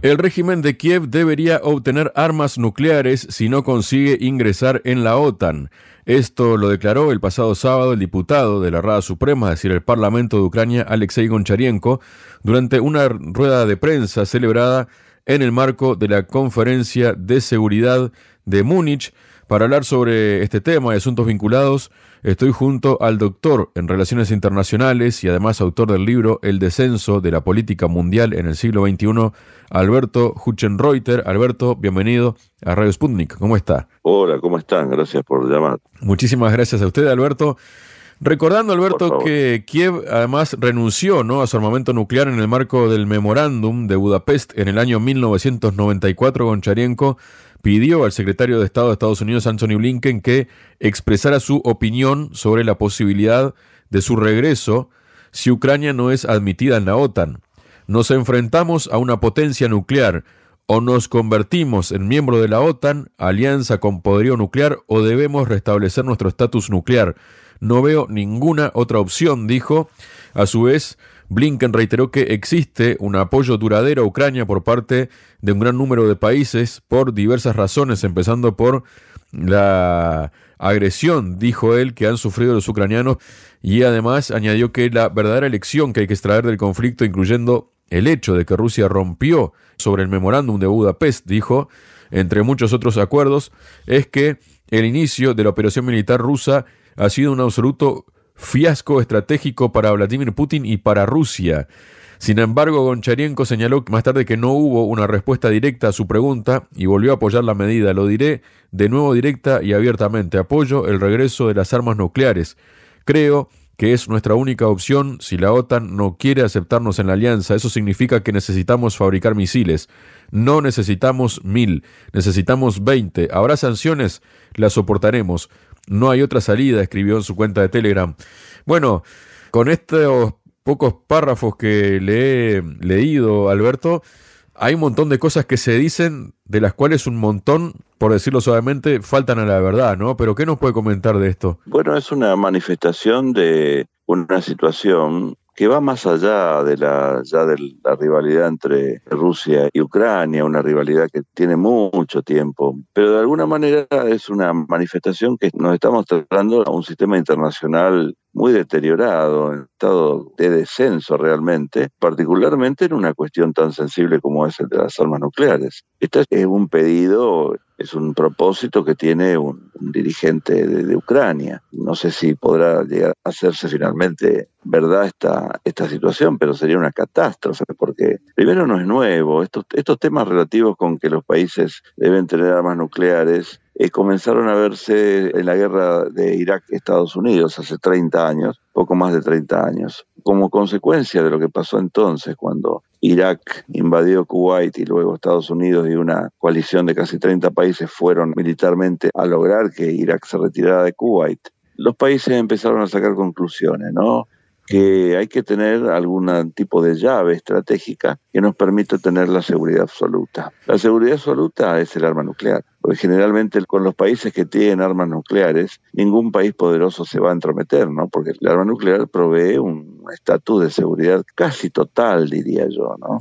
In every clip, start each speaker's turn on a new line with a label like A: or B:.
A: El régimen de Kiev debería obtener armas nucleares si no consigue ingresar en la OTAN. Esto lo declaró el pasado sábado el diputado de la Rada Suprema, es decir, el Parlamento de Ucrania, Alexei Goncharienko, durante una rueda de prensa celebrada en el marco de la Conferencia de Seguridad de Múnich. Para hablar sobre este tema y asuntos vinculados, estoy junto al doctor en Relaciones Internacionales y además autor del libro El descenso de la política mundial en el siglo XXI, Alberto Huchenreuter. Alberto, bienvenido a Radio Sputnik. ¿Cómo está?
B: Hola, ¿cómo están? Gracias por llamar.
A: Muchísimas gracias a usted, Alberto. Recordando, Alberto, que Kiev además renunció ¿no? a su armamento nuclear en el marco del memorándum de Budapest en el año 1994, Goncharienko pidió al secretario de Estado de Estados Unidos, Anthony Blinken, que expresara su opinión sobre la posibilidad de su regreso si Ucrania no es admitida en la OTAN. Nos enfrentamos a una potencia nuclear, o nos convertimos en miembro de la OTAN, alianza con poderío nuclear, o debemos restablecer nuestro estatus nuclear. No veo ninguna otra opción, dijo. A su vez, Blinken reiteró que existe un apoyo duradero a Ucrania por parte de un gran número de países por diversas razones, empezando por la agresión, dijo él, que han sufrido los ucranianos y además añadió que la verdadera lección que hay que extraer del conflicto, incluyendo el hecho de que Rusia rompió sobre el memorándum de Budapest, dijo, entre muchos otros acuerdos, es que el inicio de la operación militar rusa ha sido un absoluto fiasco estratégico para Vladimir Putin y para Rusia. Sin embargo, Goncharienko señaló más tarde que no hubo una respuesta directa a su pregunta y volvió a apoyar la medida. Lo diré de nuevo directa y abiertamente. Apoyo el regreso de las armas nucleares. Creo que es nuestra única opción si la OTAN no quiere aceptarnos en la alianza. Eso significa que necesitamos fabricar misiles. No necesitamos mil, necesitamos veinte. ¿Habrá sanciones? Las soportaremos. No hay otra salida, escribió en su cuenta de Telegram. Bueno, con estos pocos párrafos que le he leído, Alberto, hay un montón de cosas que se dicen, de las cuales un montón, por decirlo suavemente, faltan a la verdad, ¿no? Pero ¿qué nos puede comentar de esto?
B: Bueno, es una manifestación de una situación que va más allá de la, ya de la rivalidad entre Rusia y Ucrania, una rivalidad que tiene mucho tiempo, pero de alguna manera es una manifestación que nos estamos tratando a un sistema internacional muy deteriorado, en estado de descenso realmente, particularmente en una cuestión tan sensible como es el de las armas nucleares. Este es un pedido, es un propósito que tiene un, dirigente de, Ucrania. No sé si podrá llegar a hacerse finalmente verdad esta, esta situación, pero sería una catástrofe, porque primero no es nuevo, estos, estos temas relativos con que los países deben tener armas nucleares eh, comenzaron a verse en la guerra de Irak-Estados Unidos hace 30 años, poco más de 30 años, como consecuencia de lo que pasó entonces cuando Irak invadió Kuwait y luego Estados Unidos y una coalición de casi 30 países fueron militarmente a lograr que Irak se retirara de Kuwait. Los países empezaron a sacar conclusiones, ¿no? que hay que tener algún tipo de llave estratégica que nos permita tener la seguridad absoluta. La seguridad absoluta es el arma nuclear, porque generalmente con los países que tienen armas nucleares, ningún país poderoso se va a entrometer, ¿no? Porque el arma nuclear provee un estatus de seguridad casi total, diría yo, ¿no?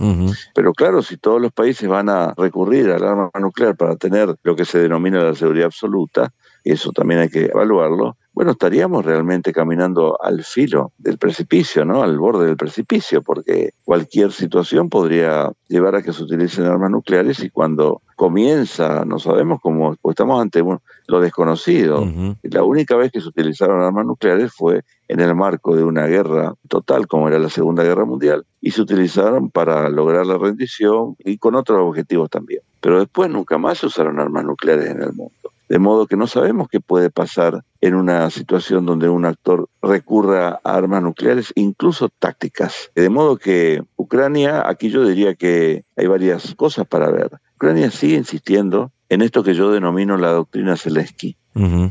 B: Pero claro, si todos los países van a recurrir al arma nuclear para tener lo que se denomina la seguridad absoluta, eso también hay que evaluarlo, bueno, estaríamos realmente caminando al filo del precipicio, ¿no? Al borde del precipicio, porque cualquier situación podría llevar a que se utilicen armas nucleares y cuando comienza, no sabemos cómo, pues estamos ante lo desconocido. La única vez que se utilizaron armas nucleares fue en el marco de una guerra total, como era la Segunda Guerra Mundial, y se utilizaron para lograr la rendición y con otros objetivos también. Pero después nunca más se usaron armas nucleares en el mundo. De modo que no sabemos qué puede pasar en una situación donde un actor recurra a armas nucleares, incluso tácticas. De modo que Ucrania, aquí yo diría que hay varias cosas para ver. Ucrania sigue insistiendo en esto que yo denomino la doctrina Zelensky.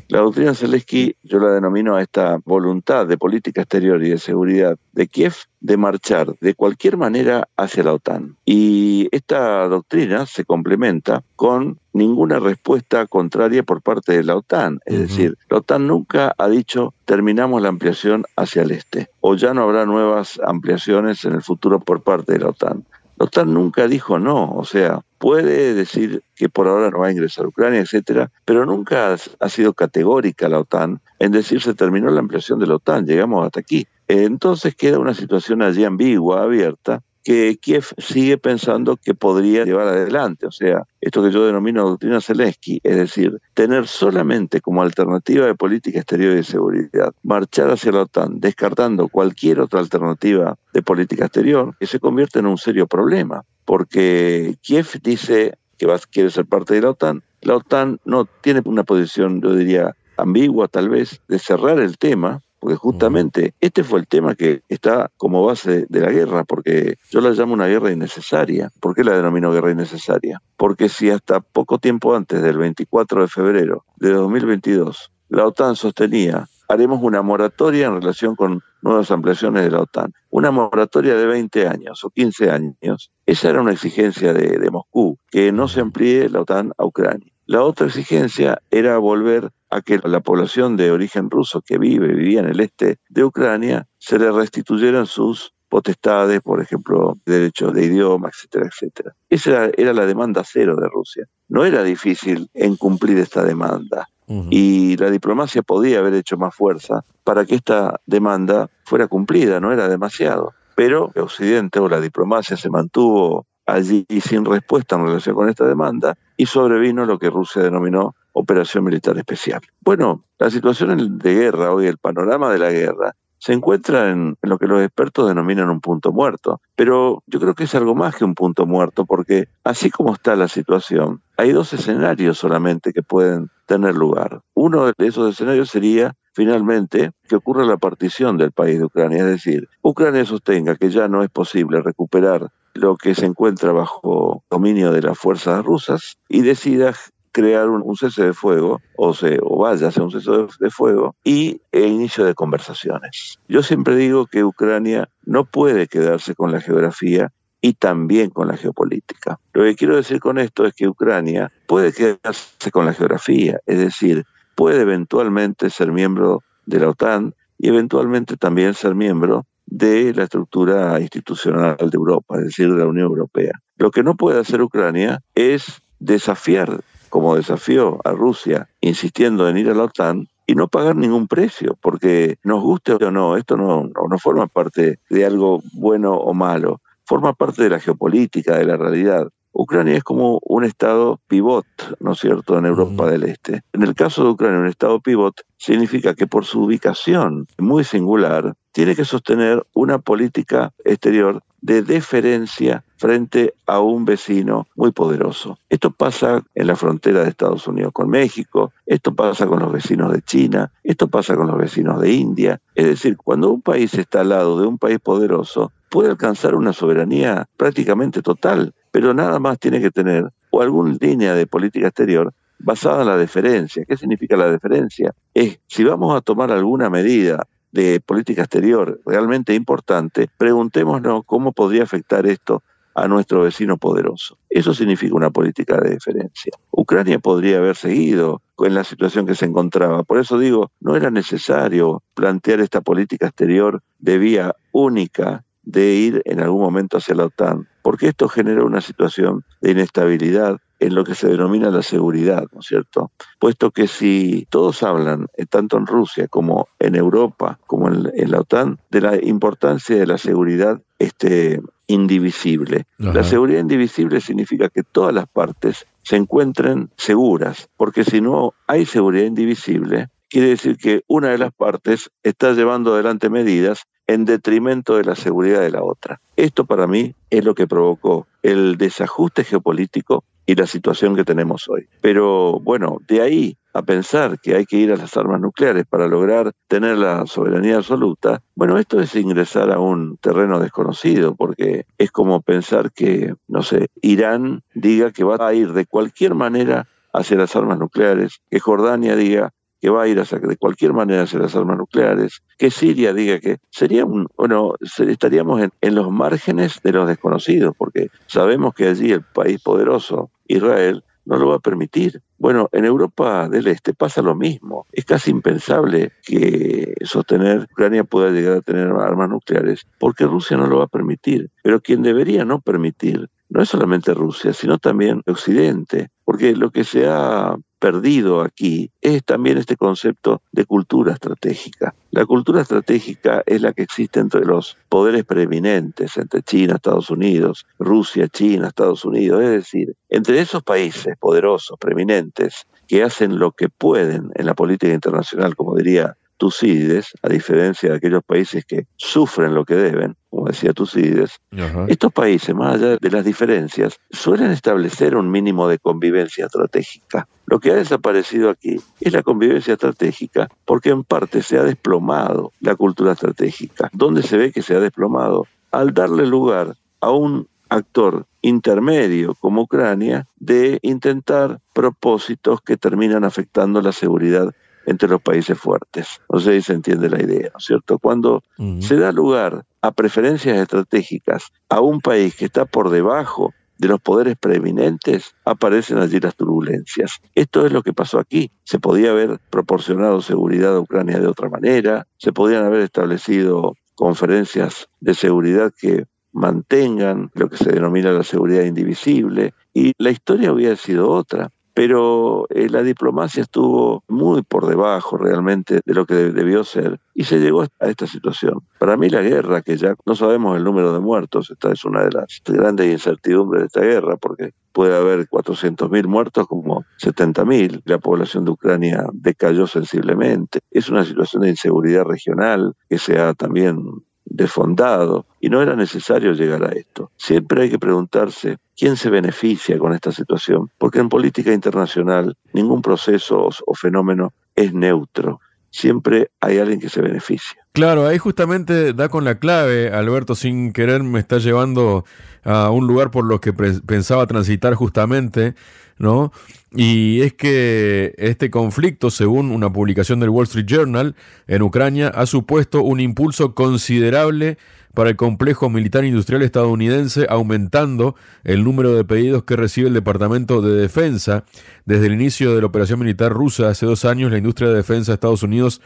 B: La doctrina Zelensky yo la denomino a esta voluntad de política exterior y de seguridad de Kiev de marchar de cualquier manera hacia la OTAN. Y esta doctrina se complementa con ninguna respuesta contraria por parte de la OTAN. Es decir, la OTAN nunca ha dicho terminamos la ampliación hacia el este o ya no habrá nuevas ampliaciones en el futuro por parte de la OTAN. La OTAN nunca dijo no, o sea, puede decir que por ahora no va a ingresar Ucrania, etcétera, pero nunca ha sido categórica la OTAN en decir se terminó la ampliación de la OTAN, llegamos hasta aquí. Entonces queda una situación allí ambigua, abierta, que Kiev sigue pensando que podría llevar adelante. O sea, esto que yo denomino doctrina Zelensky, es decir, tener solamente como alternativa de política exterior y de seguridad, marchar hacia la OTAN, descartando cualquier otra alternativa de política exterior, que se convierte en un serio problema, porque Kiev dice que quiere ser parte de la OTAN, la OTAN no tiene una posición, yo diría, ambigua tal vez, de cerrar el tema, porque justamente este fue el tema que está como base de la guerra, porque yo la llamo una guerra innecesaria. ¿Por qué la denomino guerra innecesaria? Porque si hasta poco tiempo antes del 24 de febrero de 2022 la OTAN sostenía haremos una moratoria en relación con nuevas ampliaciones de la OTAN. Una moratoria de 20 años o 15 años. Esa era una exigencia de, de Moscú, que no se amplíe la OTAN a Ucrania. La otra exigencia era volver a que la población de origen ruso que vive, vivía en el este de Ucrania, se le restituyeran sus potestades, por ejemplo, derechos de idioma, etcétera, etcétera. Esa era, la demanda cero de Rusia. No era difícil en cumplir esta demanda. Y la diplomacia podía haber hecho más fuerza para que esta demanda fuera cumplida, no era demasiado. Pero Occidente o la diplomacia se mantuvo allí sin respuesta en relación con esta demanda y sobrevino lo que Rusia denominó operación militar especial. Bueno, la situación de guerra hoy, el panorama de la guerra, se encuentra en, lo que los expertos denominan un punto muerto. Pero yo creo que es algo más que un punto muerto, porque así como está la situación, hay dos escenarios solamente que pueden tener lugar. Uno de esos escenarios sería finalmente que ocurra la partición del país de Ucrania, es decir, Ucrania sostenga que ya no es posible recuperar lo que se encuentra bajo dominio de las fuerzas rusas y decida crear un, cese de fuego o, se, o vaya hacia un cese de, fuego y el inicio de conversaciones. Yo siempre digo que Ucrania no puede quedarse con la geografía y también con la geopolítica. Lo que quiero decir con esto es que Ucrania puede quedarse con la geografía, es decir, puede eventualmente ser miembro de la OTAN y eventualmente también ser miembro de la estructura institucional de Europa, es decir, de la Unión Europea. Lo que no puede hacer Ucrania es desafiar, como desafió a Rusia, insistiendo en ir a la OTAN, y no pagar ningún precio, porque nos guste o no, esto no, no, forma parte de algo bueno o malo, forma parte de la geopolítica, de la realidad. Ucrania es como un estado pivot, ¿no es cierto?, en Europa del Este. En el caso de Ucrania, un estado pivot significa que por su ubicación muy singular, tiene que sostener una política exterior de deferencia frente a un vecino muy poderoso. Esto pasa en la frontera de Estados Unidos con México, esto pasa con los vecinos de China, esto pasa con los vecinos de India. Es decir, cuando un país está al lado de un país poderoso, puede alcanzar una soberanía prácticamente total, pero nada más tiene que tener o alguna línea de política exterior basada en la deferencia. ¿Qué significa la deferencia? Es si vamos a tomar alguna medida de política exterior realmente importante, preguntémonos cómo podría afectar esto a nuestro vecino poderoso. Eso significa una política de deferencia. Ucrania podría haber seguido en la situación que se encontraba. Por eso digo, no era necesario plantear esta política exterior de vía única de ir en algún momento hacia la OTAN, porque esto genera una situación de inestabilidad en lo que se denomina la seguridad, ¿no es cierto? Puesto que si todos hablan, eh, tanto en Rusia como en Europa, como en, la OTAN, de la importancia de la seguridad este, indivisible. La seguridad indivisible significa que todas las partes se encuentren seguras, porque si no hay seguridad indivisible, quiere decir que una de las partes está llevando adelante medidas en detrimento de la seguridad de la otra. Esto para mí es lo que provocó el desajuste geopolítico y la situación que tenemos hoy. Pero bueno, de ahí a pensar que hay que ir a las armas nucleares para lograr tener la soberanía absoluta, bueno, esto es ingresar a un terreno desconocido, porque es como pensar que, no sé, Irán diga que va a ir de cualquier manera hacia las armas nucleares, que Jordania diga que va a ir hacia, de cualquier manera hacia las armas nucleares, que Siria diga que sería un, bueno, estaríamos en, en los márgenes de los desconocidos, porque sabemos que allí el país poderoso, Israel, no lo va a permitir. Bueno, en Europa del Este pasa lo mismo. Es casi impensable que sostener Ucrania pueda llegar a tener armas nucleares, porque Rusia no lo va a permitir. Pero quien debería no permitir no es solamente Rusia, sino también Occidente, porque lo que se ha perdido aquí es también este concepto de cultura estratégica. La cultura estratégica es la que existe entre los poderes preeminentes, entre China, Estados Unidos, Rusia, China, Estados Unidos, es decir, entre esos países poderosos, preeminentes, que hacen lo que pueden en la política internacional, como diría Tucídides, a diferencia de aquellos países que sufren lo que deben, como decía Tucídides, estos países, más allá de las diferencias, suelen establecer un mínimo de convivencia estratégica. Lo que ha desaparecido aquí es la convivencia estratégica porque en parte se ha desplomado la cultura estratégica. ¿Dónde se ve que se ha desplomado? Al darle lugar a un actor intermedio como Ucrania de intentar propósitos que terminan afectando la seguridad entre los países fuertes. No sé si se entiende la idea, ¿no es cierto? Cuando se da lugar a preferencias estratégicas a un país que está por debajo de los poderes preeminentes, aparecen allí las turbulencias. Esto es lo que pasó aquí. Se podía haber proporcionado seguridad a Ucrania de otra manera, se podían haber establecido conferencias de seguridad que mantengan lo que se denomina la seguridad indivisible, y la historia hubiera sido otra pero eh, la diplomacia estuvo muy por debajo realmente de lo que debió ser y se llegó a esta situación. Para mí la guerra, que ya no sabemos el número de muertos, esta es una de las grandes incertidumbres de esta guerra, porque puede haber 400.000 muertos como 70.000, la población de Ucrania decayó sensiblemente, es una situación de inseguridad regional que se ha también desfondado y no era necesario llegar a esto. Siempre hay que preguntarse quién se beneficia con esta situación, porque en política internacional ningún proceso o fenómeno es neutro. Siempre hay alguien que se beneficia.
A: Claro, ahí justamente da con la clave, Alberto, sin querer me está llevando a un lugar por lo que pensaba transitar justamente, ¿no? Y es que este conflicto, según una publicación del Wall Street Journal, en Ucrania ha supuesto un impulso considerable para el complejo militar industrial estadounidense, aumentando el número de pedidos que recibe el Departamento de Defensa. Desde el inicio de la operación militar rusa hace dos años, la industria de defensa de Estados Unidos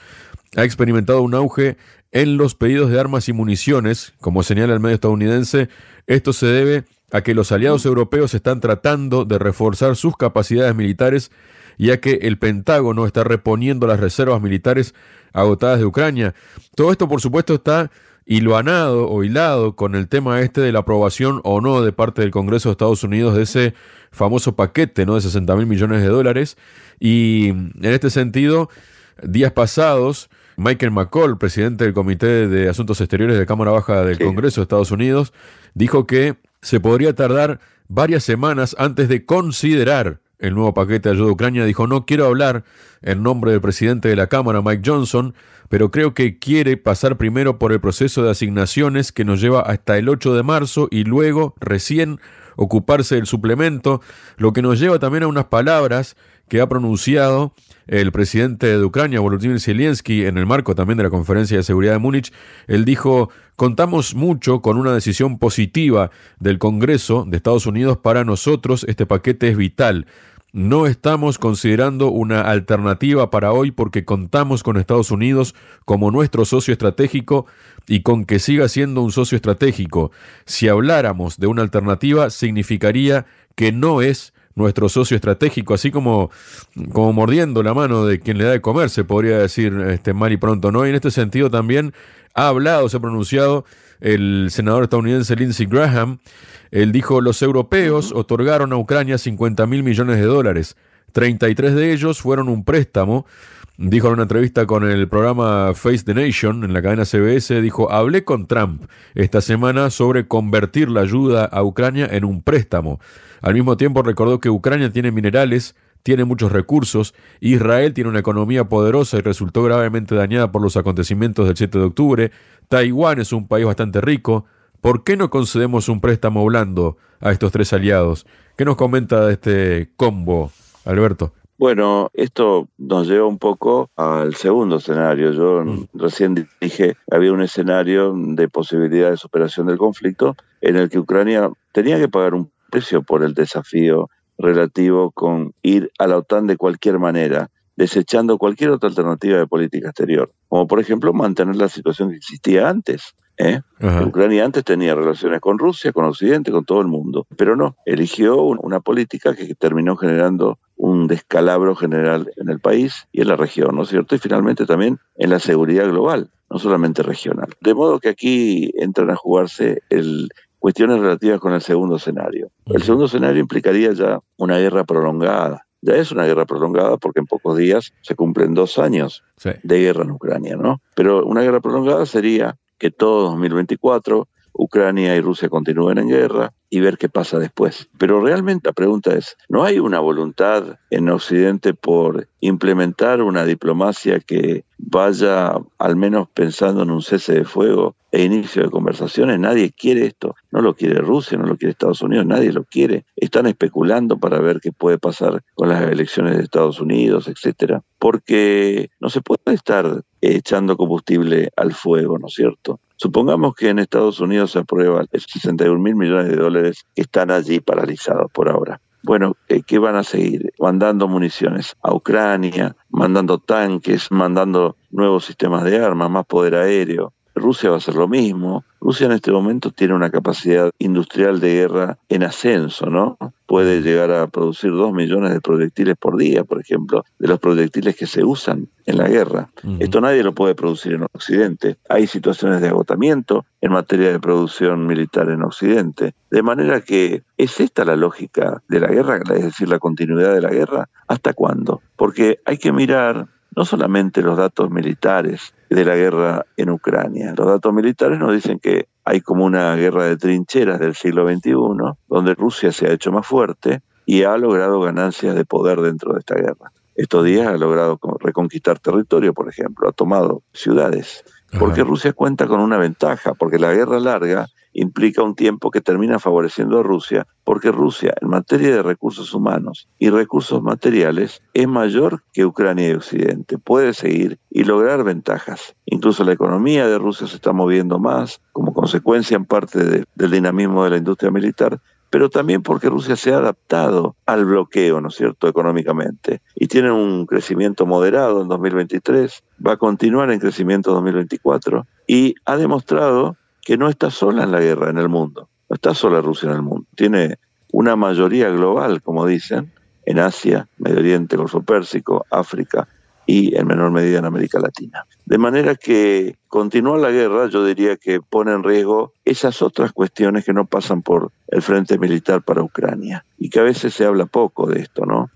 A: ha experimentado un auge en los pedidos de armas y municiones, como señala el medio estadounidense. Esto se debe a que los aliados europeos están tratando de reforzar sus capacidades militares, ya que el Pentágono está reponiendo las reservas militares agotadas de Ucrania. Todo esto, por supuesto, está hiluanado o hilado con el tema este de la aprobación o no de parte del Congreso de Estados Unidos de ese famoso paquete ¿no? de 60 mil millones de dólares. Y en este sentido, días pasados, Michael McCall, presidente del Comité de Asuntos Exteriores de Cámara Baja del Congreso de Estados Unidos, dijo que se podría tardar varias semanas antes de considerar el nuevo paquete de ayuda a Ucrania. Dijo, no quiero hablar en nombre del presidente de la Cámara, Mike Johnson, pero creo que quiere pasar primero por el proceso de asignaciones que nos lleva hasta el 8 de marzo y luego recién ocuparse del suplemento, lo que nos lleva también a unas palabras que ha pronunciado el presidente de Ucrania, Volodymyr Zelensky, en el marco también de la Conferencia de Seguridad de Múnich, él dijo, contamos mucho con una decisión positiva del Congreso de Estados Unidos para nosotros, este paquete es vital. No estamos considerando una alternativa para hoy porque contamos con Estados Unidos como nuestro socio estratégico y con que siga siendo un socio estratégico. Si habláramos de una alternativa, significaría que no es nuestro socio estratégico, así como, como mordiendo la mano de quien le da de comer, se podría decir este, mal y pronto, ¿no? Y en este sentido también ha hablado, se ha pronunciado el senador estadounidense Lindsey Graham. Él dijo, los europeos otorgaron a Ucrania 50 mil millones de dólares. 33 de ellos fueron un préstamo. Dijo en una entrevista con el programa Face the Nation en la cadena CBS, dijo, hablé con Trump esta semana sobre convertir la ayuda a Ucrania en un préstamo. Al mismo tiempo recordó que Ucrania tiene minerales tiene muchos recursos, Israel tiene una economía poderosa y resultó gravemente dañada por los acontecimientos del 7 de octubre, Taiwán es un país bastante rico, ¿por qué no concedemos un préstamo blando a estos tres aliados? ¿Qué nos comenta de este combo, Alberto?
B: Bueno, esto nos lleva un poco al segundo escenario. Yo mm. recién dije, había un escenario de posibilidad de superación del conflicto en el que Ucrania tenía que pagar un precio por el desafío relativo con ir a la OTAN de cualquier manera, desechando cualquier otra alternativa de política exterior, como por ejemplo mantener la situación que existía antes. ¿eh? Ucrania antes tenía relaciones con Rusia, con Occidente, con todo el mundo, pero no, eligió una política que terminó generando un descalabro general en el país y en la región, ¿no es cierto? Y finalmente también en la seguridad global, no solamente regional. De modo que aquí entran a jugarse el, cuestiones relativas con el segundo escenario. El segundo escenario implicaría ya una guerra prolongada. Ya es una guerra prolongada porque en pocos días se cumplen dos años de guerra en Ucrania, ¿no? Pero una guerra prolongada sería que todo 2024 Ucrania y Rusia continúen en guerra y ver qué pasa después. Pero realmente la pregunta es, ¿no hay una voluntad en Occidente por implementar una diplomacia que vaya al menos pensando en un cese de fuego e inicio de conversaciones? Nadie quiere esto. No lo quiere Rusia, no lo quiere Estados Unidos, nadie lo quiere. Están especulando para ver qué puede pasar con las elecciones de Estados Unidos, etcétera. Porque no se puede estar echando combustible al fuego, ¿no es cierto? Supongamos que en Estados Unidos se aprueba 61 mil millones de dólares que están allí paralizados por ahora. Bueno, eh, ¿qué van a seguir? Mandando municiones a Ucrania, mandando tanques, mandando nuevos sistemas de armas, más poder aéreo, Rusia va a hacer lo mismo. Rusia en este momento tiene una capacidad industrial de guerra en ascenso, ¿no? Puede llegar a producir dos millones de proyectiles por día, por ejemplo, de los proyectiles que se usan en la guerra. Esto nadie lo puede producir en Occidente. Hay situaciones de agotamiento en materia de producción militar en Occidente. De manera que es esta la lógica de la guerra, es decir, la continuidad de la guerra. ¿Hasta cuándo? Porque hay que mirar no solamente los datos militares de la guerra en Ucrania. Los datos militares nos dicen que hay como una guerra de trincheras del siglo XXI, donde Rusia se ha hecho más fuerte y ha logrado ganancias de poder dentro de esta guerra. Estos días ha logrado reconquistar territorio, por ejemplo, ha tomado ciudades, porque Rusia cuenta con una ventaja, porque la guerra larga implica un tiempo que termina favoreciendo a Rusia, porque Rusia en materia de recursos humanos y recursos materiales es mayor que Ucrania y Occidente. Puede seguir y lograr ventajas. Incluso la economía de Rusia se está moviendo más como consecuencia en parte del dinamismo de la industria militar, pero también porque Rusia se ha adaptado al bloqueo, ¿no es cierto?, económicamente. Y tiene un crecimiento moderado en 2023, va a continuar en crecimiento en 2024 y ha demostrado que no está sola en la guerra en el mundo, no está sola Rusia en el mundo, tiene una mayoría global, como dicen, en Asia, Medio Oriente, Golfo Pérsico, África y en menor medida en América Latina. De manera que continuar la guerra yo diría que pone en riesgo esas otras cuestiones que no pasan por el frente militar para Ucrania y que a veces se habla poco de esto, ¿no?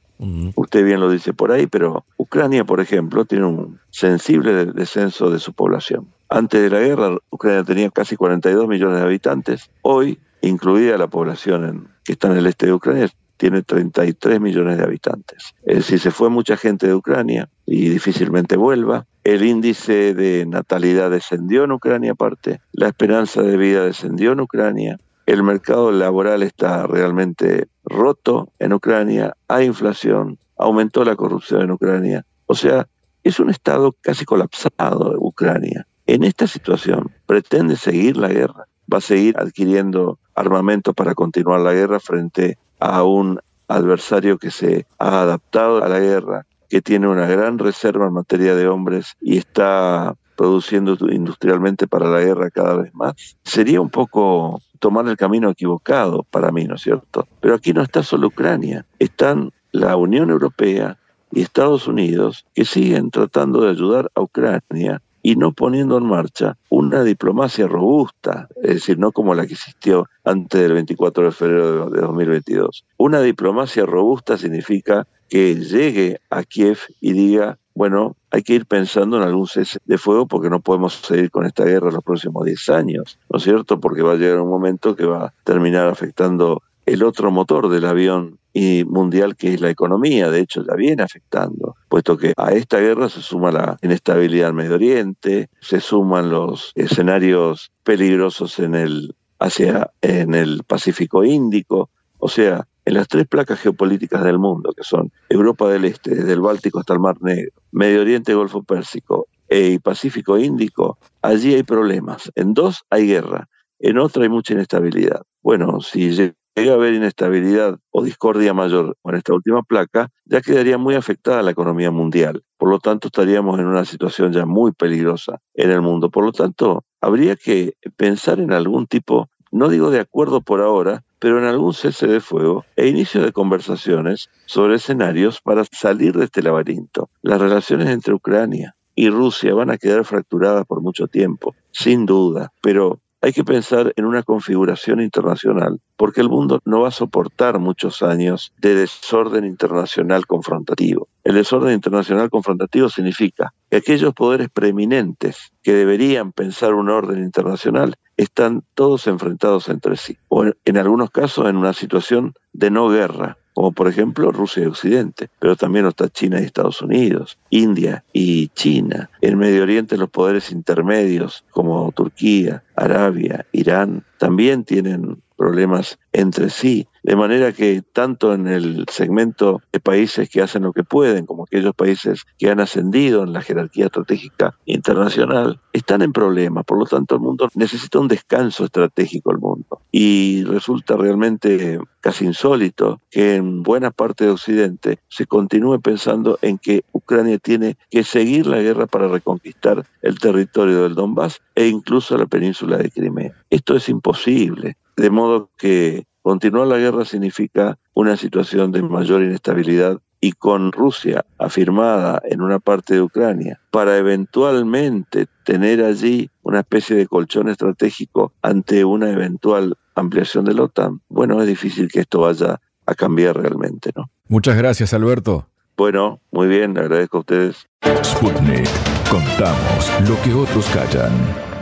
B: Usted bien lo dice por ahí, pero Ucrania, por ejemplo, tiene un sensible descenso de su población. Antes de la guerra, Ucrania tenía casi 42 millones de habitantes. Hoy, incluida la población que está en el este de Ucrania, tiene 33 millones de habitantes. Es decir, se fue mucha gente de Ucrania y difícilmente vuelva. El índice de natalidad descendió en Ucrania aparte, la esperanza de vida descendió en Ucrania, el mercado laboral está realmente roto en Ucrania, hay inflación, aumentó la corrupción en Ucrania. O sea, es un estado casi colapsado de Ucrania. En esta situación pretende seguir la guerra, va a seguir adquiriendo armamento para continuar la guerra frente a un adversario que se ha adaptado a la guerra, que tiene una gran reserva en materia de hombres y está produciendo industrialmente para la guerra cada vez más. Sería un poco tomar el camino equivocado para mí, ¿no es cierto? Pero aquí no está solo Ucrania, están la Unión Europea y Estados Unidos que siguen tratando de ayudar a Ucrania y no poniendo en marcha una diplomacia robusta, es decir, no como la que existió antes del 24 de febrero de 2022. Una diplomacia robusta significa que llegue a Kiev y diga, bueno, hay que ir pensando en algún cese de fuego porque no podemos seguir con esta guerra los próximos 10 años, ¿no es cierto? Porque va a llegar un momento que va a terminar afectando el otro motor del avión y mundial que es la economía, de hecho ya viene afectando, puesto que a esta guerra se suma la inestabilidad en Medio Oriente, se suman los escenarios peligrosos en el hacia en el Pacífico Índico, o sea, en las tres placas geopolíticas del mundo, que son Europa del Este, desde el Báltico hasta el Mar Negro, Medio Oriente, Golfo Pérsico y Pacífico Índico, allí hay problemas. En dos hay guerra, en otra hay mucha inestabilidad. Bueno, si llega a haber inestabilidad o discordia mayor con esta última placa, ya quedaría muy afectada la economía mundial. Por lo tanto, estaríamos en una situación ya muy peligrosa en el mundo. Por lo tanto, habría que pensar en algún tipo, no digo de acuerdo por ahora, pero en algún cese de fuego e inicio de conversaciones sobre escenarios para salir de este laberinto. Las relaciones entre Ucrania y Rusia van a quedar fracturadas por mucho tiempo, sin duda, pero hay que pensar en una configuración internacional, porque el mundo no va a soportar muchos años de desorden internacional confrontativo. El desorden internacional confrontativo significa que aquellos poderes preeminentes que deberían pensar un orden internacional están todos enfrentados entre sí, o en algunos casos en una situación de no guerra, como por ejemplo Rusia y Occidente, pero también está China y Estados Unidos, India y China. En Medio Oriente los poderes intermedios como Turquía, Arabia, Irán, también tienen problemas entre sí, de manera que tanto en el segmento de países que hacen lo que pueden, como aquellos países que han ascendido en la jerarquía estratégica internacional, están en problemas. Por lo tanto, el mundo necesita un descanso estratégico el mundo. Y resulta realmente casi insólito que en buena parte de Occidente se continúe pensando en que Ucrania tiene que seguir la guerra para reconquistar el territorio del Donbass e incluso la península de Crimea. Esto es imposible. De modo que continuar la guerra significa una situación de mayor inestabilidad y con Rusia afirmada en una parte de Ucrania, para eventualmente tener allí una especie de colchón estratégico ante una eventual ampliación de la OTAN, bueno, es difícil que esto vaya a cambiar realmente, ¿no?
A: Muchas gracias, Alberto.
B: Bueno, muy bien, le agradezco a ustedes.
C: Sputnik, contamos lo que otros callan.